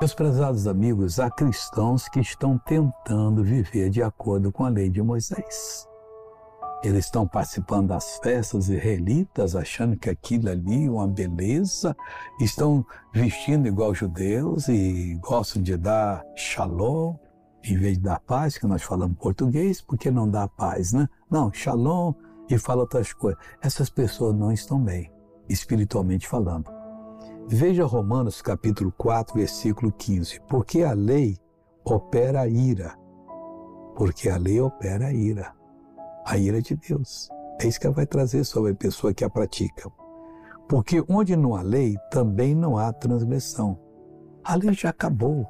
Meus prezados amigos, há cristãos que estão tentando viver de acordo com a lei de Moisés. Eles estão participando das festas israelitas, achando que aquilo ali é uma beleza, estão vestindo igual judeus e gostam de dar shalom, em vez de dar paz, que nós falamos português, porque não dá paz, né? Não, shalom e fala outras coisas. Essas pessoas não estão bem, espiritualmente falando. Veja Romanos capítulo 4, versículo 15. Porque a lei opera a ira. Porque a lei opera a ira. A ira de Deus. É isso que ela vai trazer sobre a pessoa que a pratica. Porque onde não há lei, também não há transgressão. A lei já acabou.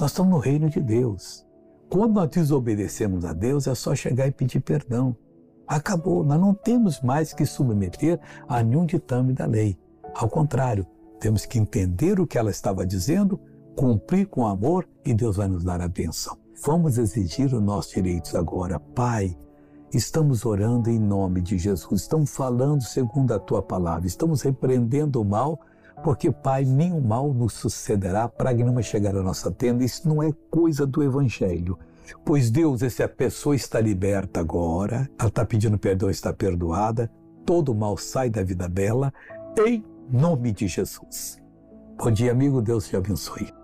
Nós estamos no reino de Deus. Quando nós desobedecemos a Deus, é só chegar e pedir perdão. Acabou. Nós não temos mais que submeter a nenhum ditame da lei. Ao contrário, temos que entender o que ela estava dizendo, cumprir com amor e Deus vai nos dar a bênção. Vamos exigir os nossos direitos agora. Pai, estamos orando em nome de Jesus, estamos falando segundo a tua palavra, estamos repreendendo o mal, porque, Pai, nenhum mal nos sucederá que não chegar à nossa tenda. Isso não é coisa do Evangelho. Pois Deus, essa pessoa está liberta agora, ela está pedindo perdão, está perdoada, todo mal sai da vida dela, em nome de Jesus. Bom dia, amigo. Deus te abençoe.